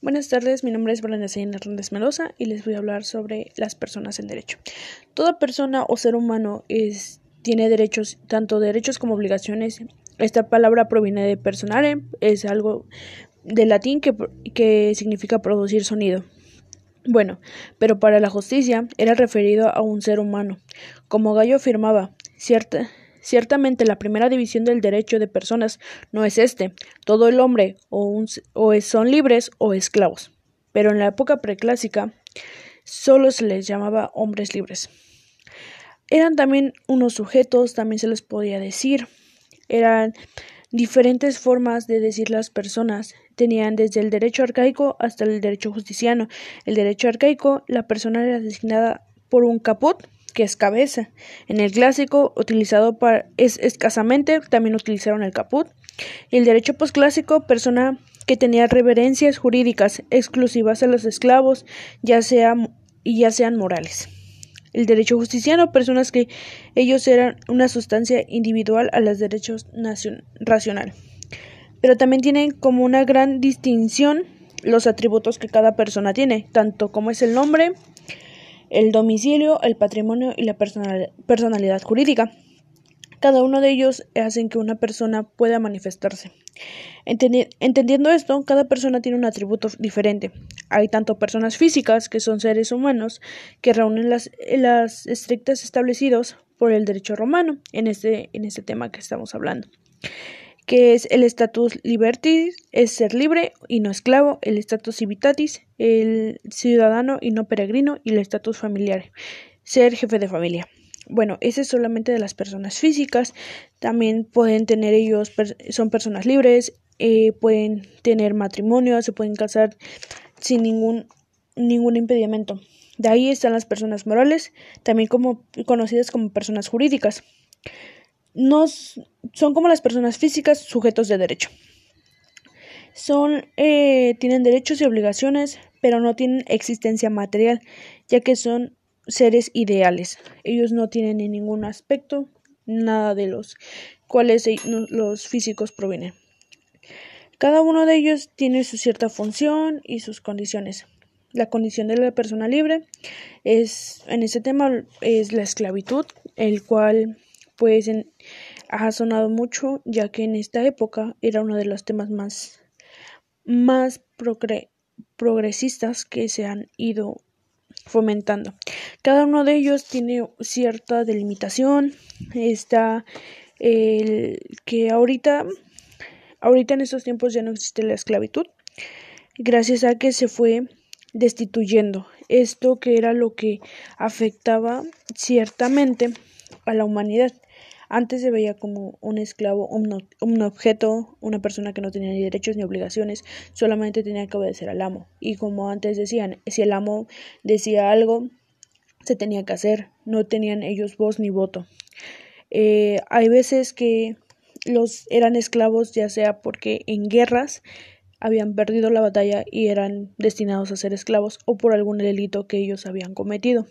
Buenas tardes, mi nombre es Brenda Hernández Melosa y les voy a hablar sobre las personas en derecho. Toda persona o ser humano tiene derechos, tanto derechos como obligaciones. Esta palabra proviene de personare, es algo de latín que, que significa producir sonido. Bueno, pero para la justicia era referido a un ser humano. Como Gallo afirmaba, cierta, Ciertamente la primera división del derecho de personas no es este. Todo el hombre o, son libres o esclavos. Pero en la época preclásica solo se les llamaba hombres libres. Eran también unos sujetos, también se les podía decir. Eran diferentes formas de decir las personas. Tenían desde el derecho arcaico hasta el derecho justiciano. El derecho arcaico, la persona era designada por un caput que es cabeza. En el clásico, utilizado para, es escasamente, también utilizaron el caput. El derecho posclásico, persona que tenía reverencias jurídicas exclusivas a los esclavos, ya sea, y ya sean morales. El derecho justiciano, personas que ellos eran una sustancia individual a los derechos racional. Pero también tienen como una gran distinción los atributos que cada persona tiene, tanto como es el nombre, el domicilio, el patrimonio y la personalidad jurídica. Cada uno de ellos hacen que una persona pueda manifestarse. entendiendo esto, cada persona tiene un atributo diferente. Hay tanto personas físicas, que son seres humanos, que reúnen las, las estrictas establecidos por el derecho romano en este, en este tema que estamos hablando que es el status libertis, es ser libre y no esclavo, el status civitatis, el ciudadano y no peregrino, y el status familiar, ser jefe de familia. Bueno, ese es solamente de las personas físicas, también pueden tener ellos, son personas libres, eh, pueden tener matrimonio, se pueden casar sin ningún, ningún impedimento. De ahí están las personas morales, también como conocidas como personas jurídicas no son como las personas físicas sujetos de derecho. Son, eh, tienen derechos y obligaciones, pero no tienen existencia material, ya que son seres ideales. Ellos no tienen en ningún aspecto nada de los cuales los físicos provienen. Cada uno de ellos tiene su cierta función y sus condiciones. La condición de la persona libre es, en ese tema, es la esclavitud, el cual pues ha sonado mucho, ya que en esta época era uno de los temas más, más progresistas que se han ido fomentando. Cada uno de ellos tiene cierta delimitación. Está el que ahorita, ahorita en estos tiempos ya no existe la esclavitud, gracias a que se fue destituyendo esto que era lo que afectaba ciertamente a la humanidad. Antes se veía como un esclavo, un, objeto, una persona que no tenía ni derechos ni obligaciones, solamente tenía que obedecer al amo. Y como antes decían, si el amo decía algo, se tenía que hacer, no tenían ellos voz ni voto. Eh, hay veces que los eran esclavos ya sea porque en guerras habían perdido la batalla y eran destinados a ser esclavos o por algún delito que ellos habían cometido.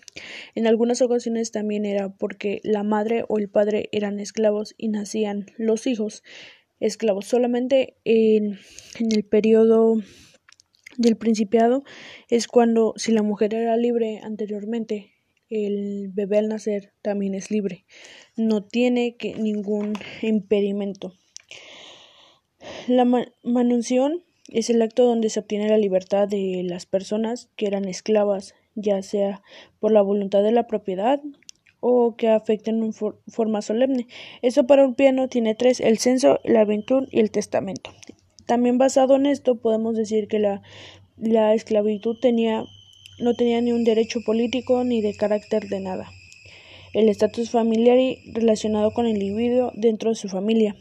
En algunas ocasiones también era porque la madre o el padre eran esclavos y nacían los hijos esclavos. Solamente en, el periodo del principiado es cuando si la mujer era libre anteriormente el bebé al nacer también es libre no tiene que ningún impedimento la manunción es el acto donde se obtiene la libertad de las personas que eran esclavas, ya sea por la voluntad de la propiedad o que afecten en forma solemne. Eso para un piano tiene tres, el censo, la aventura y el testamento. También basado en esto podemos decir que la, la esclavitud tenía, no tenía ni un derecho político ni de carácter de nada. El estatus familiar y relacionado con el individuo dentro de su familia.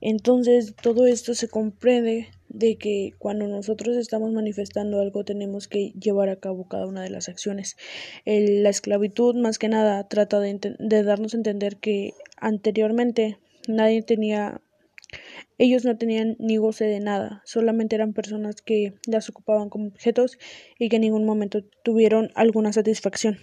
Entonces todo esto se comprende de que cuando nosotros estamos manifestando algo tenemos que llevar a cabo cada una de las acciones. la esclavitud más que nada trata de, de darnos a entender que anteriormente nadie tenía ellos no tenían ni goce de nada, solamente eran personas que las ocupaban como objetos y que en ningún momento tuvieron alguna satisfacción.